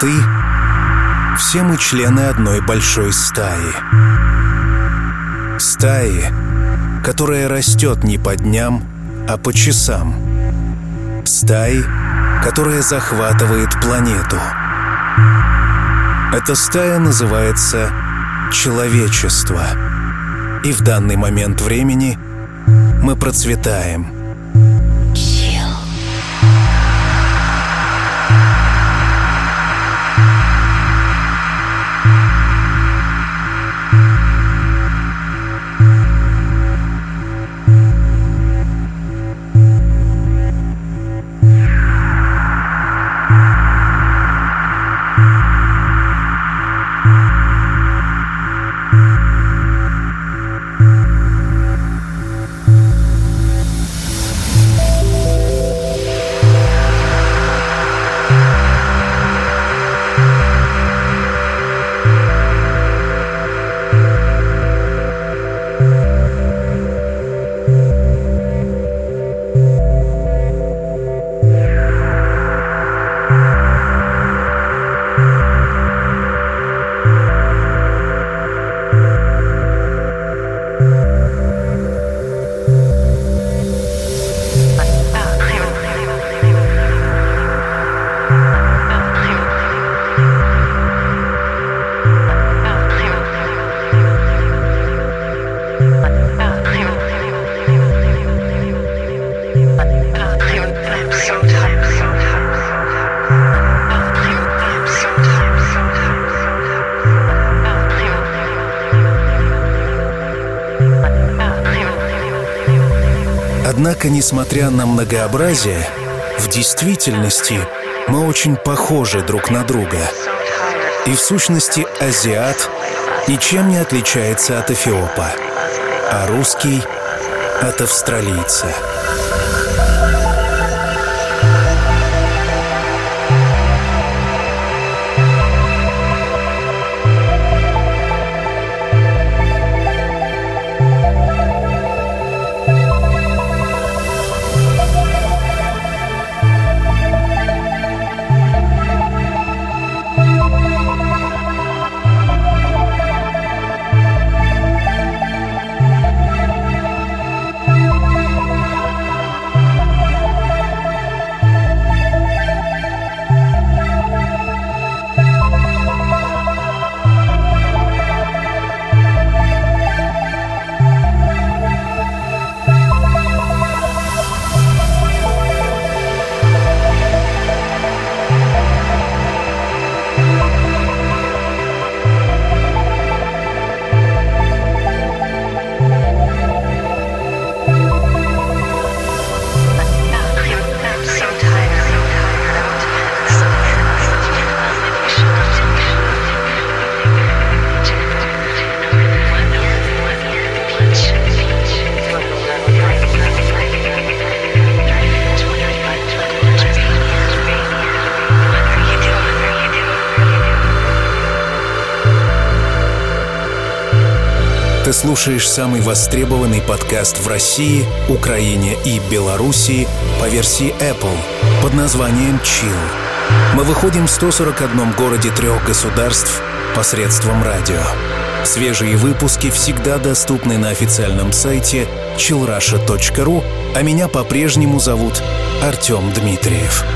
ты — все мы члены одной большой стаи. Стаи, которая растет не по дням, а по часам. Стаи, которая захватывает планету. Эта стая называется человечество. И в данный момент времени мы процветаем — Однако, несмотря на многообразие, в действительности мы очень похожи друг на друга. И в сущности азиат ничем не отличается от эфиопа, а русский — от австралийца. Слушаешь самый востребованный подкаст в России, Украине и Белоруссии по версии Apple под названием Chill. Мы выходим в 141 городе трех государств посредством радио. Свежие выпуски всегда доступны на официальном сайте chillrusha.ru, а меня по-прежнему зовут Артем Дмитриев.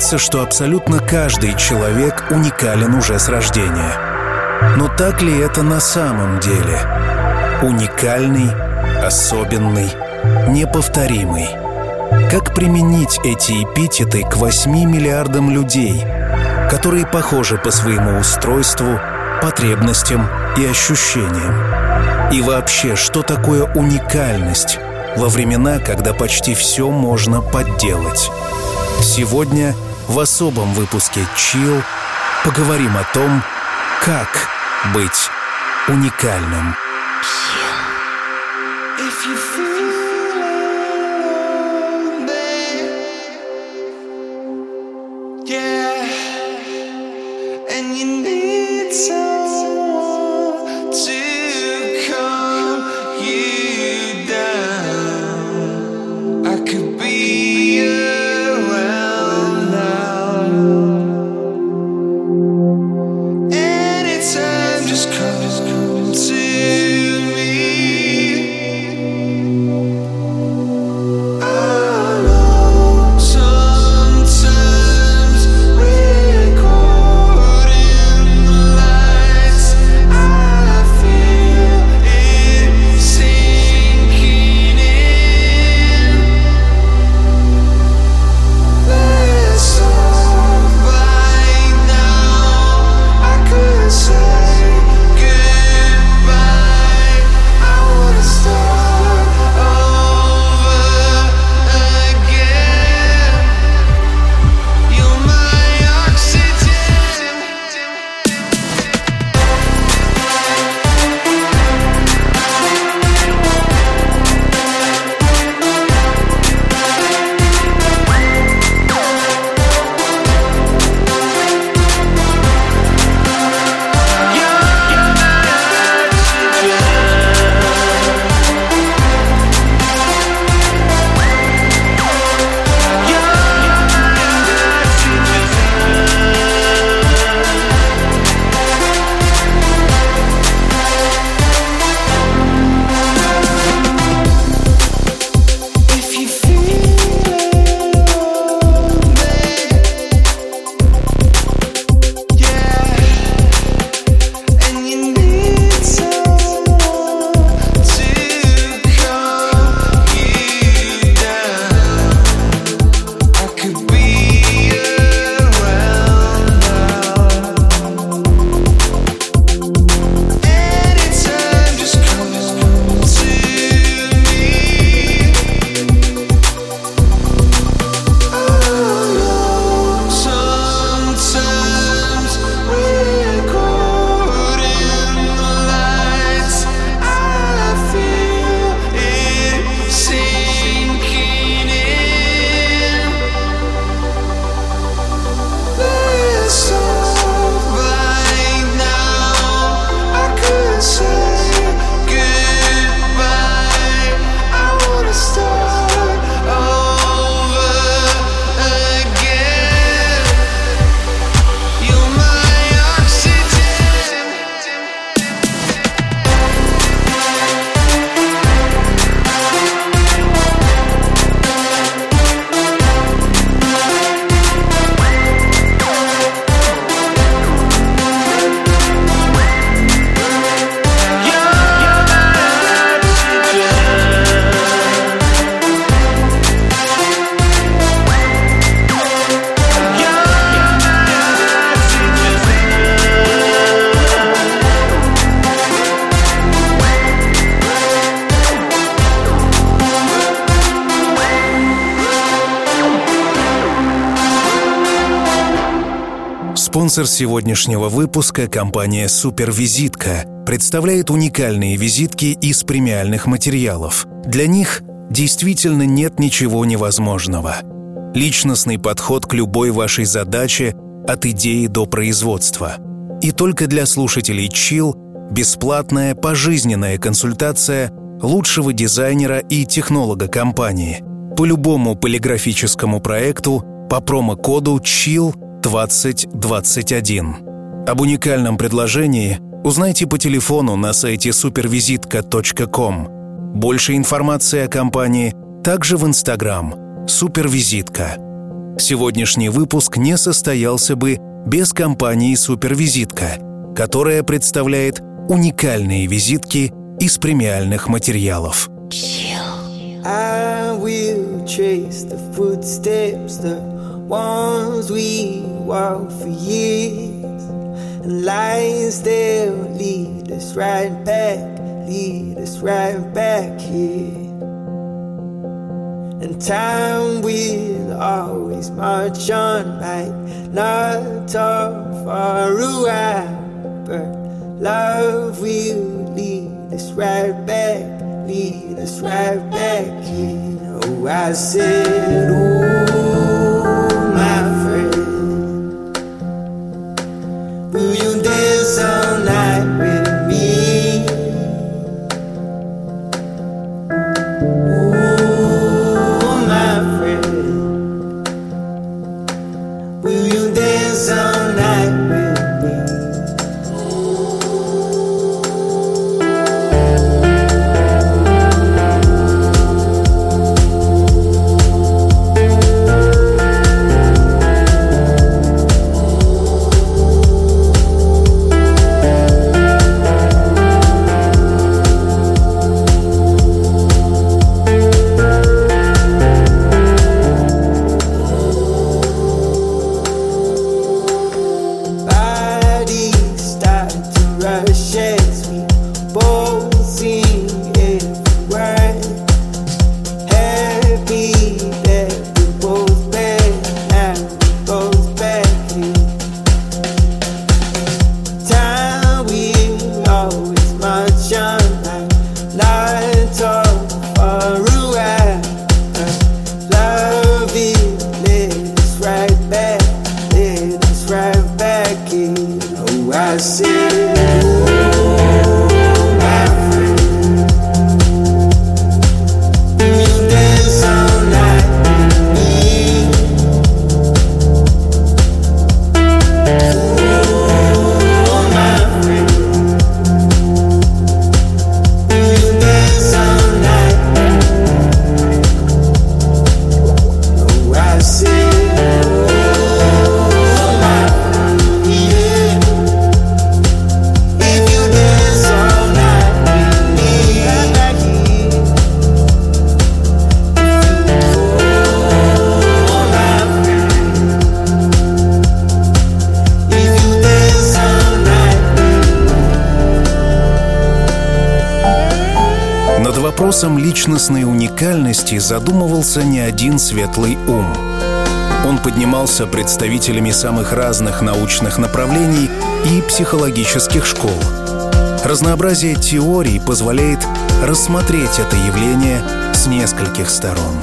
Считается, что абсолютно каждый человек уникален уже с рождения. Но так ли это на самом деле? Уникальный, особенный, неповторимый. Как применить эти эпитеты к 8 миллиардам людей, которые похожи по своему устройству, потребностям и ощущениям? И вообще, что такое уникальность во времена, когда почти все можно подделать? Сегодня в особом выпуске «Чил» поговорим о том, как быть уникальным. If Спонсор сегодняшнего выпуска, компания «Супервизитка», представляет уникальные визитки из премиальных материалов. Для них действительно нет ничего невозможного. Личностный подход к любой вашей задаче от идеи до производства. И только для слушателей Chill бесплатная пожизненная консультация лучшего дизайнера и технолога компании по любому полиграфическому проекту по промокоду CHILL 2021. Об уникальном предложении узнайте по телефону на сайте супервизитка.ком. Больше информации о компании также в Инстаграм «Супервизитка». Сегодняшний выпуск не состоялся бы без компании «Супервизитка», которая представляет уникальные визитки из премиальных материалов. I will trace the footsteps, the ones we walk for years. And lines they'll lead us right back, lead us right back here. And time will always march on, might not talk for a while, but love will lead us right back, lead us right back here. Oh, I said, oh, вопросом личностной уникальности задумывался не один светлый ум. Он поднимался представителями самых разных научных направлений и психологических школ. Разнообразие теорий позволяет рассмотреть это явление с нескольких сторон.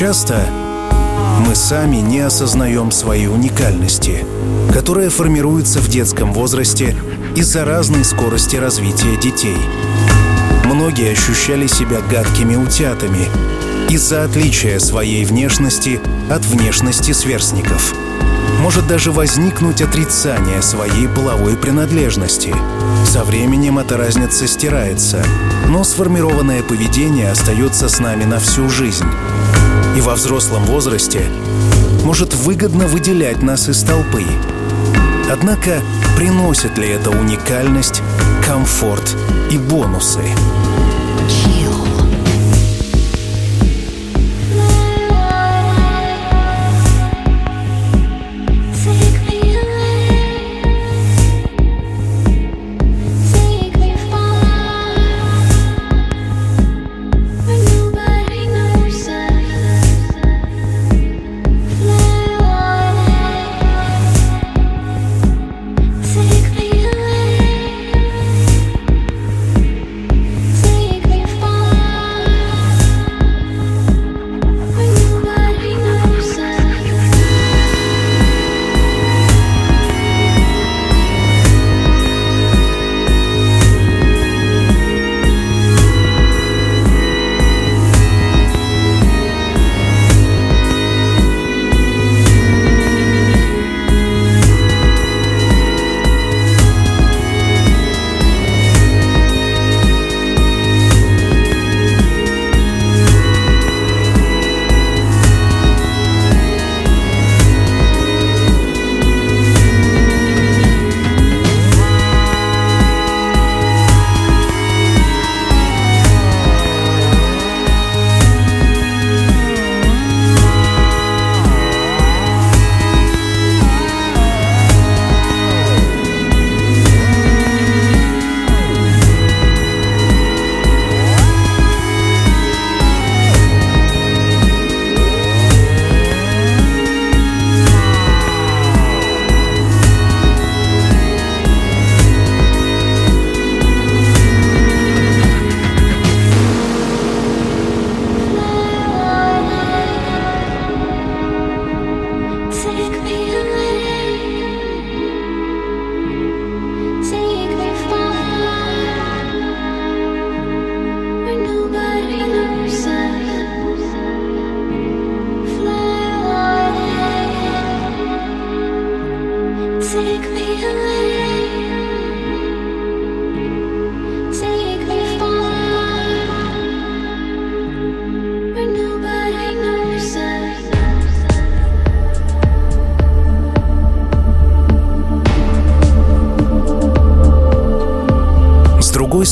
Часто мы сами не осознаем своей уникальности, которая формируется в детском возрасте из-за разной скорости развития детей. Многие ощущали себя гадкими утятами из-за отличия своей внешности от внешности сверстников. Может даже возникнуть отрицание своей половой принадлежности. Со временем эта разница стирается, но сформированное поведение остается с нами на всю жизнь. И во взрослом возрасте может выгодно выделять нас из толпы. Однако приносит ли это уникальность, комфорт и бонусы?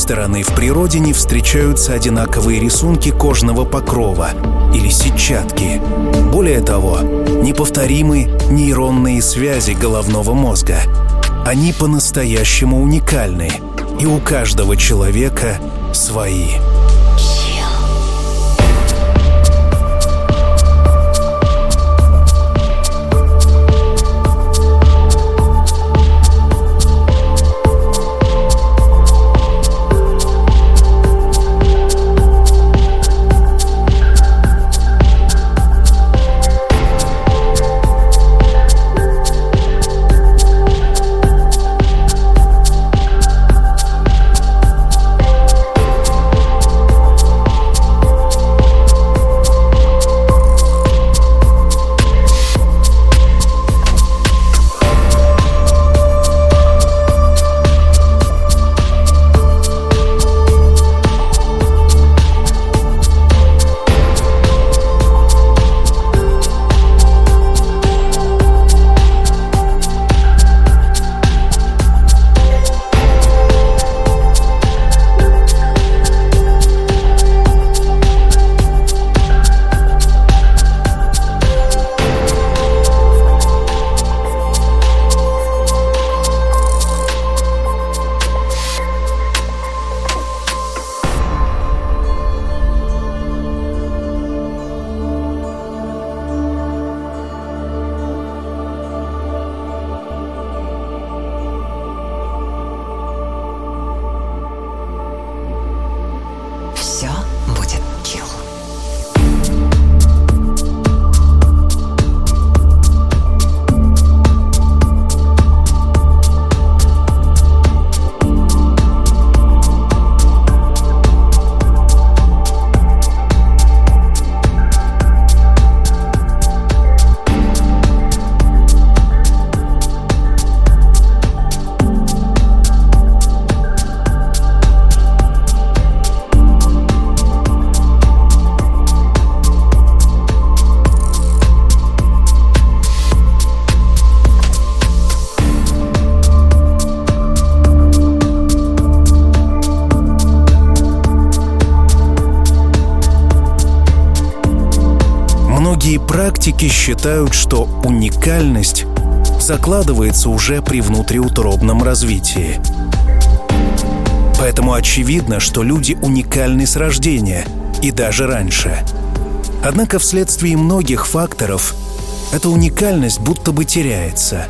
Стороны, в природе не встречаются одинаковые рисунки кожного покрова или сетчатки. Более того, неповторимы нейронные связи головного мозга. Они по-настоящему уникальны, и у каждого человека свои. Практики считают, что уникальность закладывается уже при внутриутробном развитии. Поэтому очевидно, что люди уникальны с рождения и даже раньше. Однако вследствие многих факторов эта уникальность будто бы теряется.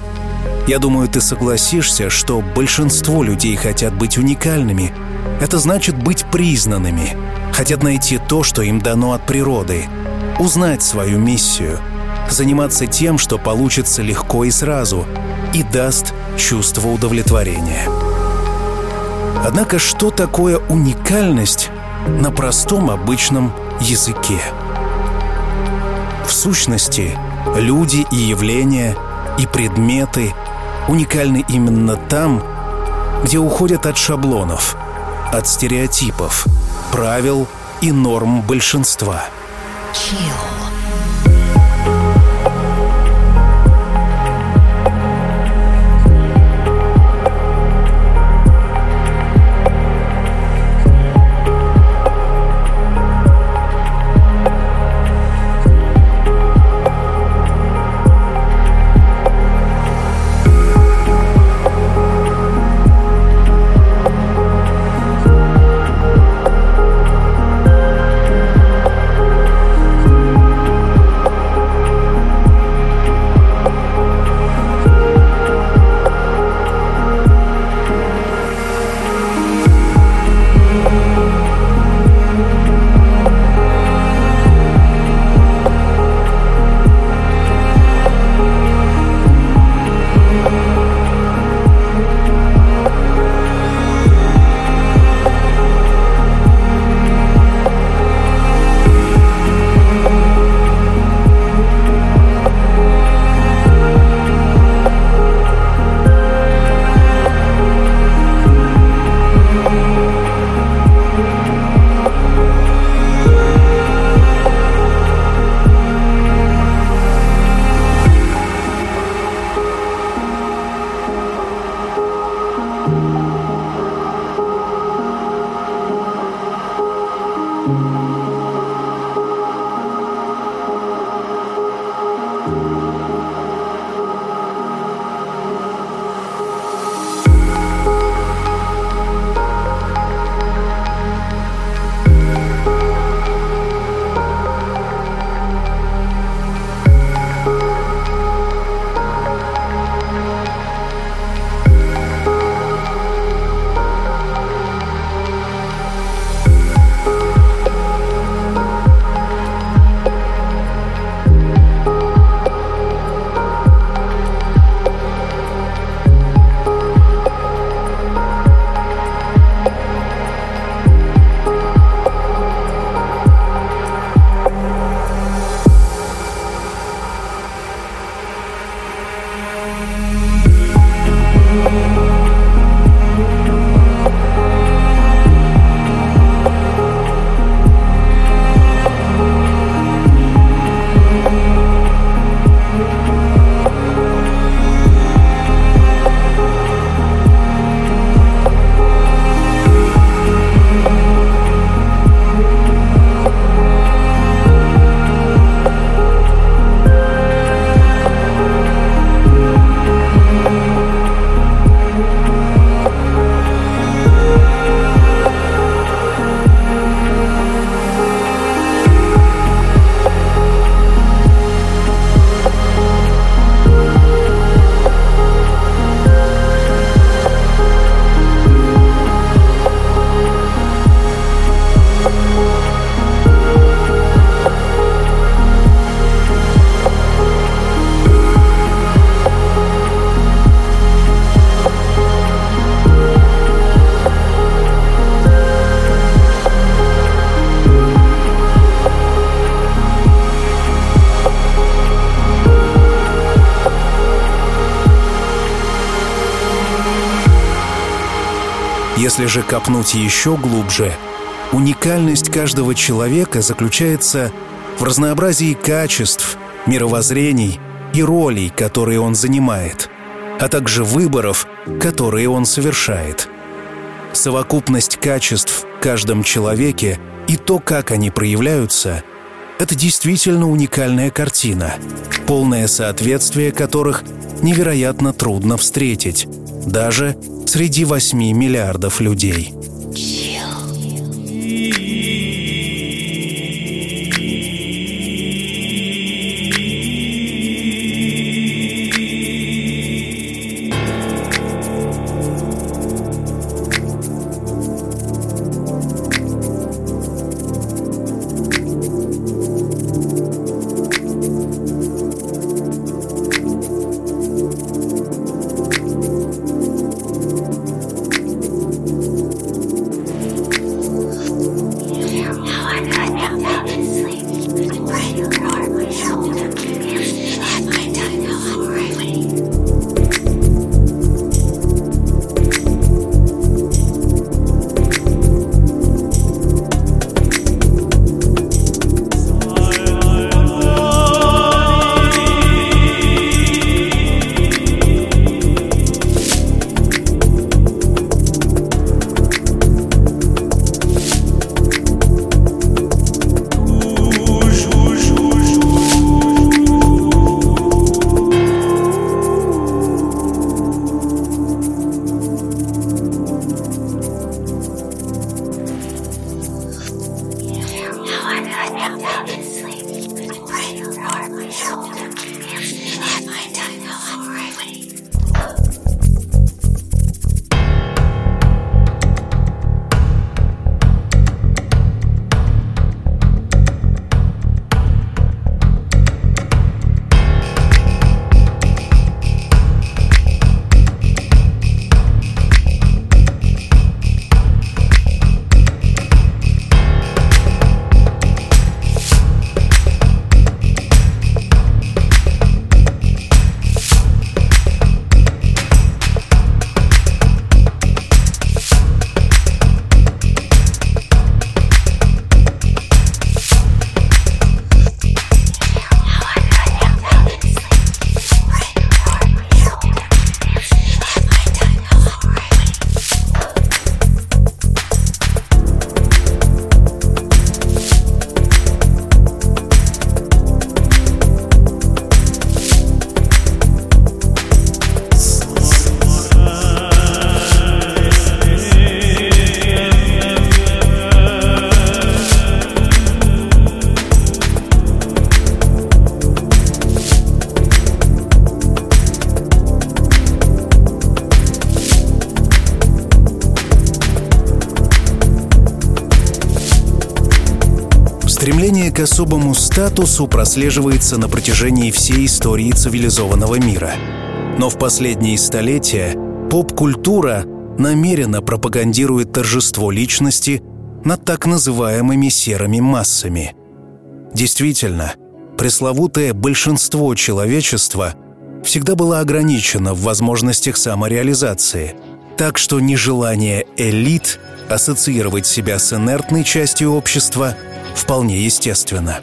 Я думаю, ты согласишься, что большинство людей хотят быть уникальными. Это значит быть признанными, хотят найти то, что им дано от природы, узнать свою миссию, заниматься тем, что получится легко и сразу, и даст чувство удовлетворения. Однако что такое уникальность на простом обычном языке? В сущности, люди и явления, и предметы уникальны именно там, где уходят от шаблонов, от стереотипов, правил и норм большинства. Chill. Же копнуть еще глубже, уникальность каждого человека заключается в разнообразии качеств, мировоззрений и ролей, которые он занимает, а также выборов, которые он совершает. Совокупность качеств в каждом человеке и то, как они проявляются, Это действительно уникальная картина, полное соответствие которых невероятно трудно встретить, даже среди 8 миллиардов людей. Особому статусу прослеживается на протяжении всей истории цивилизованного мира. Но в последние столетия поп-культура намеренно пропагандирует торжество личности над так называемыми серыми массами. Действительно, пресловутое большинство человечества всегда было ограничено в возможностях самореализации, так что нежелание элит ассоциировать себя с инертной частью общества – вполне естественно.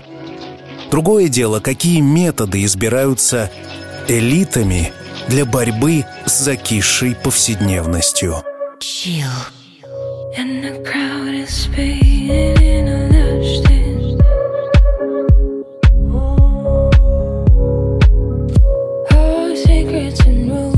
Другое дело, какие методы избираются элитами для борьбы с закисшей повседневностью. Chill. And the crowd is in a stone cold hearts.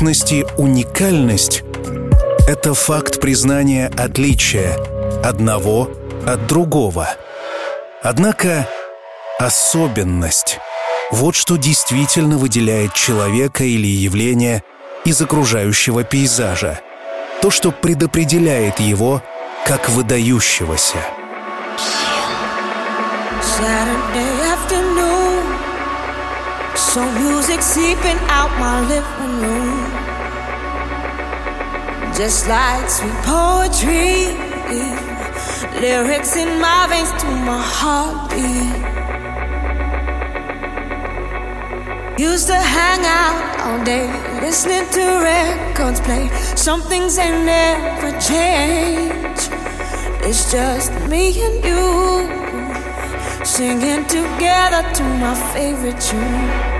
Сущности, уникальность — это факт признания отличия одного от другого. Однако особенность — вот что действительно выделяет человека или явление из окружающего пейзажа. То, что предопределяет его как выдающегося. Saturday So music seeping out my living room. Just like sweet poetry Lyrics in my veins to my heartbeat. Used to hang out all day Listening to records play. Some things ain't never change It's just me and you Singing together to my favorite tune.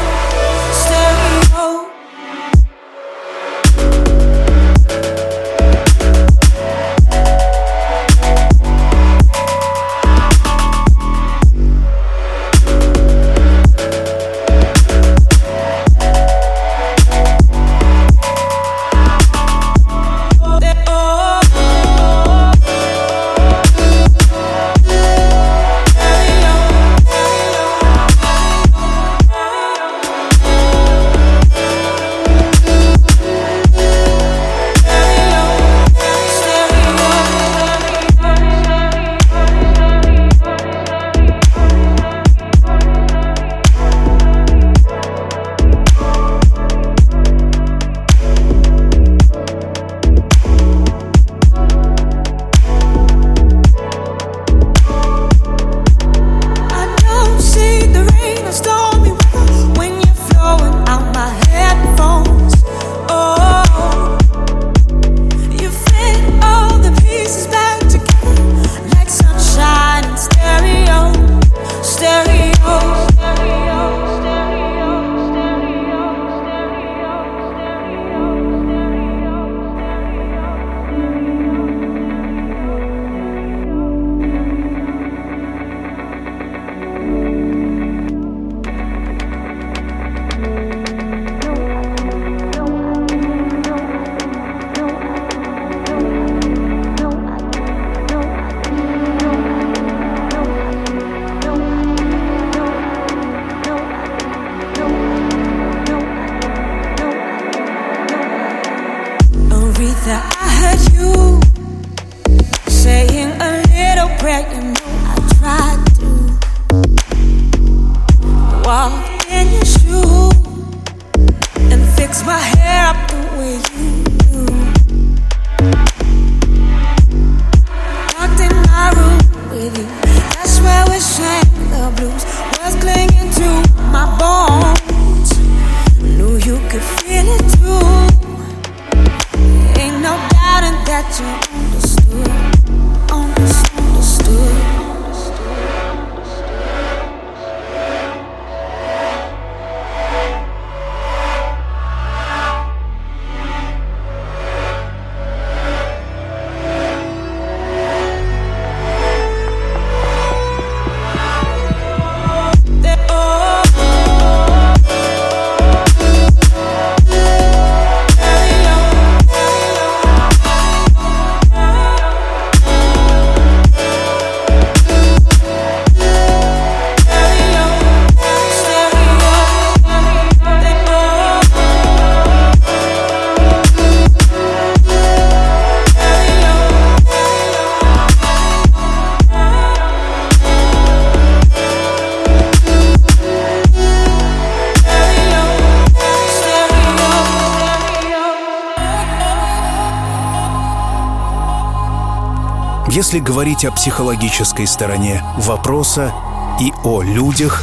Если говорить о психологической стороне вопроса и о людях,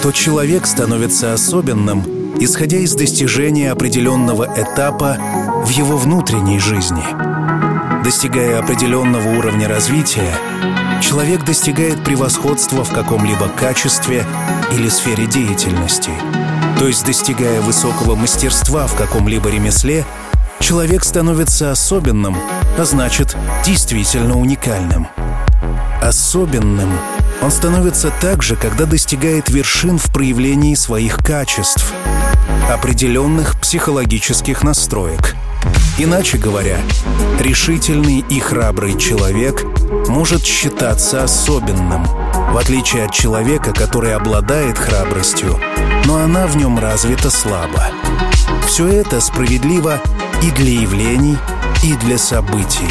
то человек становится особенным, исходя из достижения определенного этапа в его внутренней жизни. Достигая определенного уровня развития, человек достигает превосходства в каком-либо качестве или сфере деятельности. То есть, достигая высокого мастерства в каком-либо ремесле, человек становится особенным, а значит, действительно уникальным. Особенным он становится также, когда достигает вершин в проявлении своих качеств, определенных психологических настроек. Иначе говоря, решительный и храбрый человек может считаться особенным, в отличие от человека, который обладает храбростью, но она в нем развита слабо. Все это справедливо и для явлений, и для событий.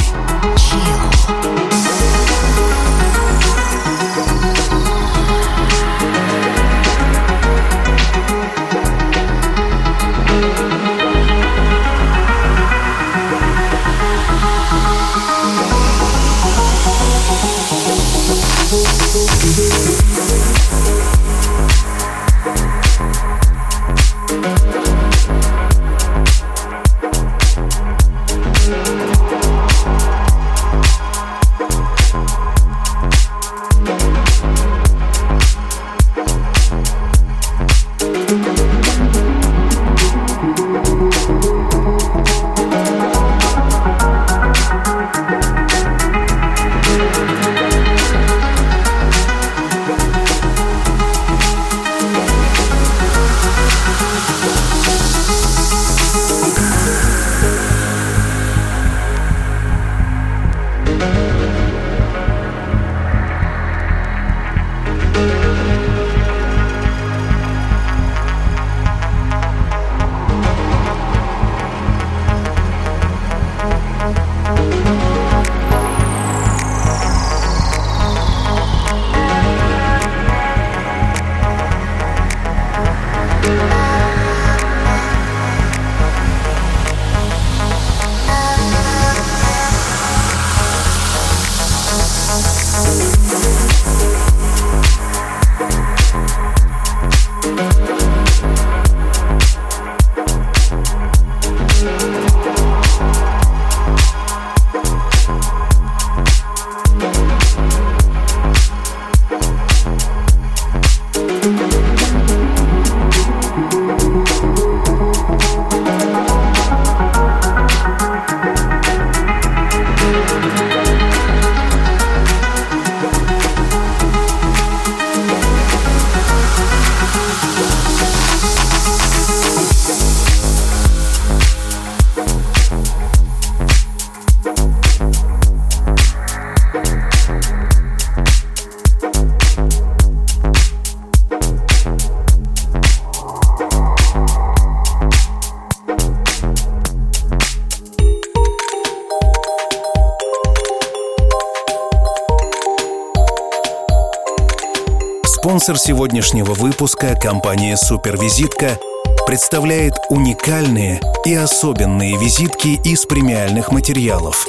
Спонсор сегодняшнего выпуска, компания «Супервизитка», представляет уникальные и особенные визитки из премиальных материалов.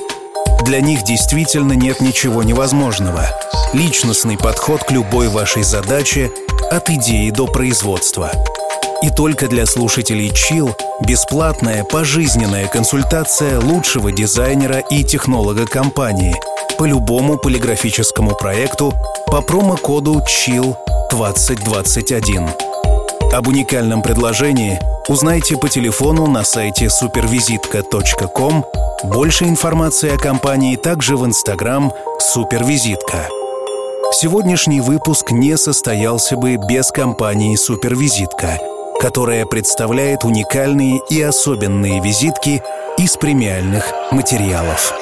Для них действительно нет ничего невозможного. Личностный подход к любой вашей задаче от идеи до производства. И только для слушателей Chill бесплатная пожизненная консультация лучшего дизайнера и технолога компании по любому полиграфическому проекту по промокоду CHILL 2021. Об уникальном предложении узнайте по телефону на сайте supervizitka.com. Больше информации о компании также в Инстаграм «Супервизитка». Сегодняшний выпуск не состоялся бы без компании «Супервизитка», которая представляет уникальные и особенные визитки из премиальных материалов.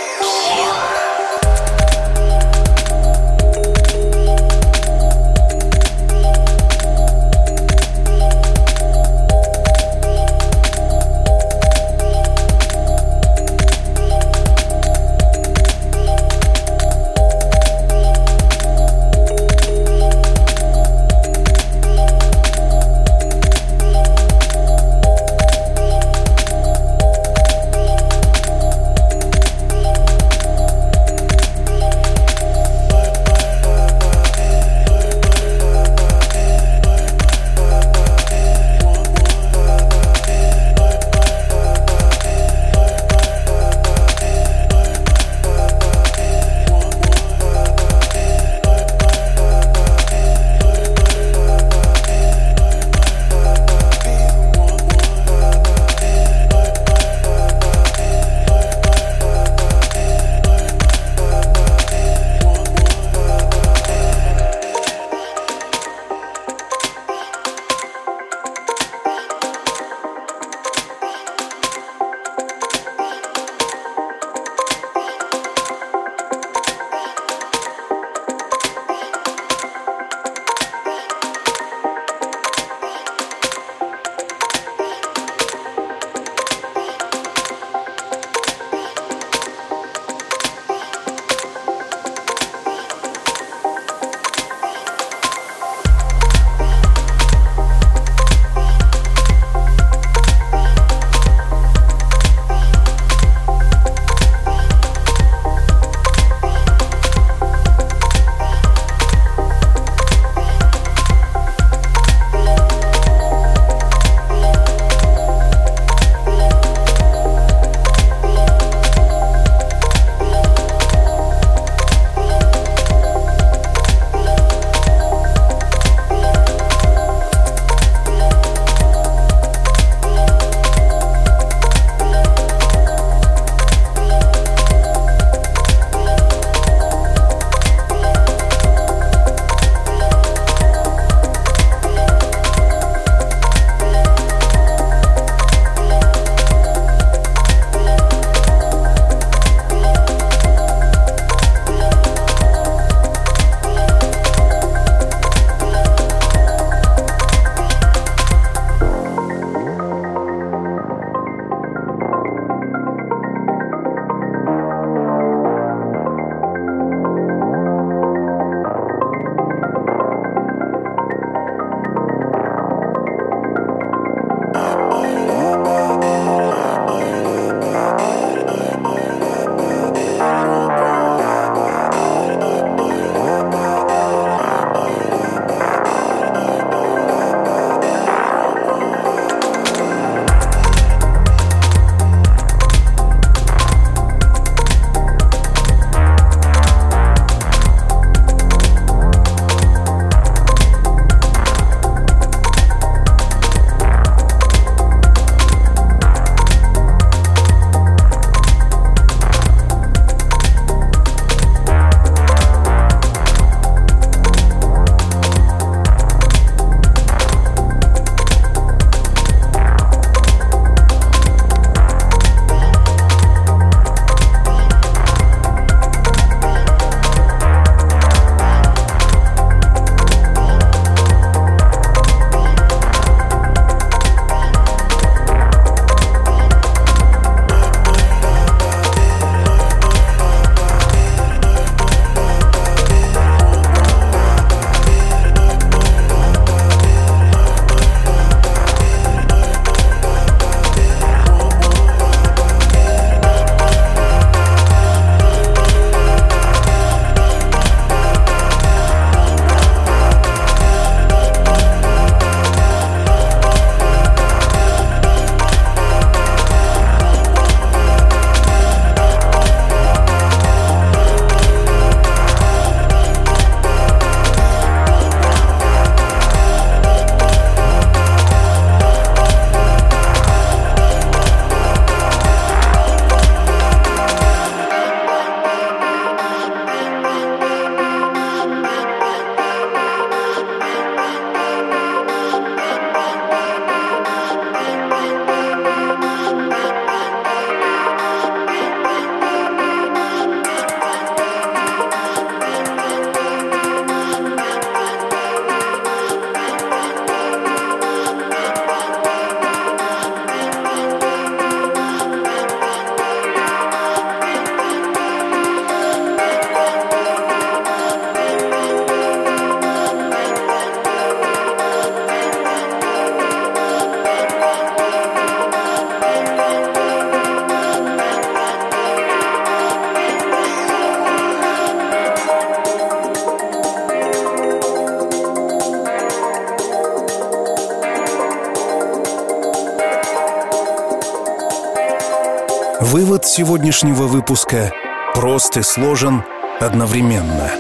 Сегодняшнего выпуска прост и сложен одновременно.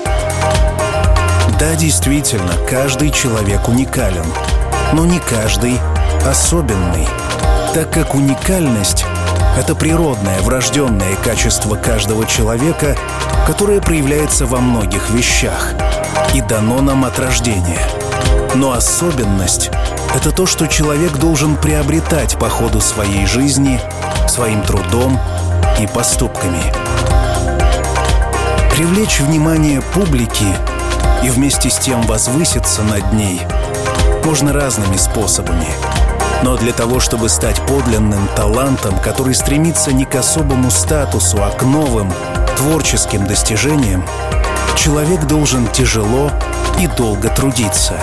Да, действительно, каждый человек уникален, но не каждый особенный, так как уникальность — это природное, врожденное качество каждого человека, которое проявляется во многих вещах и дано нам от рождения. Но особенность — это то, что человек должен приобретать по ходу своей жизни, своим трудом и поступками. Привлечь внимание публики и вместе с тем возвыситься над ней можно разными способами. Но для того, чтобы стать подлинным талантом, который стремится не к особому статусу, а к новым, творческим достижениям, человек должен тяжело и долго трудиться.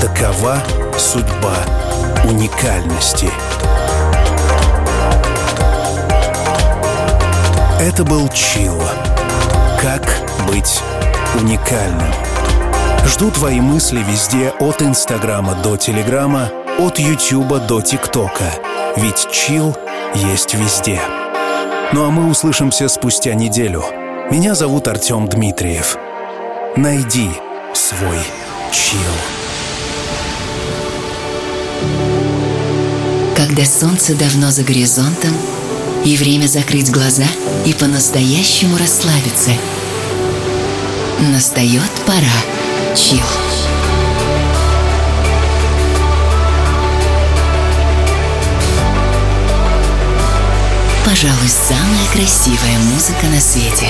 Такова судьба уникальности. Это был Чил. Как быть уникальным? Жду твои мысли везде от Инстаграма до Телеграма, от Ютуба до ТикТока. Ведь чил есть везде. Ну а мы услышимся спустя неделю. Меня зовут Артем Дмитриев. Найди свой чил. Когда солнце давно за горизонтом, и время закрыть глаза и по-настоящему расслабиться. Настает пора. Чил. Пожалуй, самая красивая музыка на свете.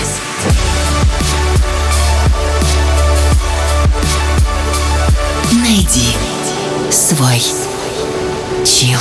Найди свой чил.